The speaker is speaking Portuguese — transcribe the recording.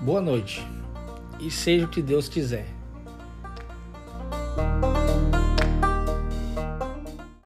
Boa noite e seja o que Deus quiser.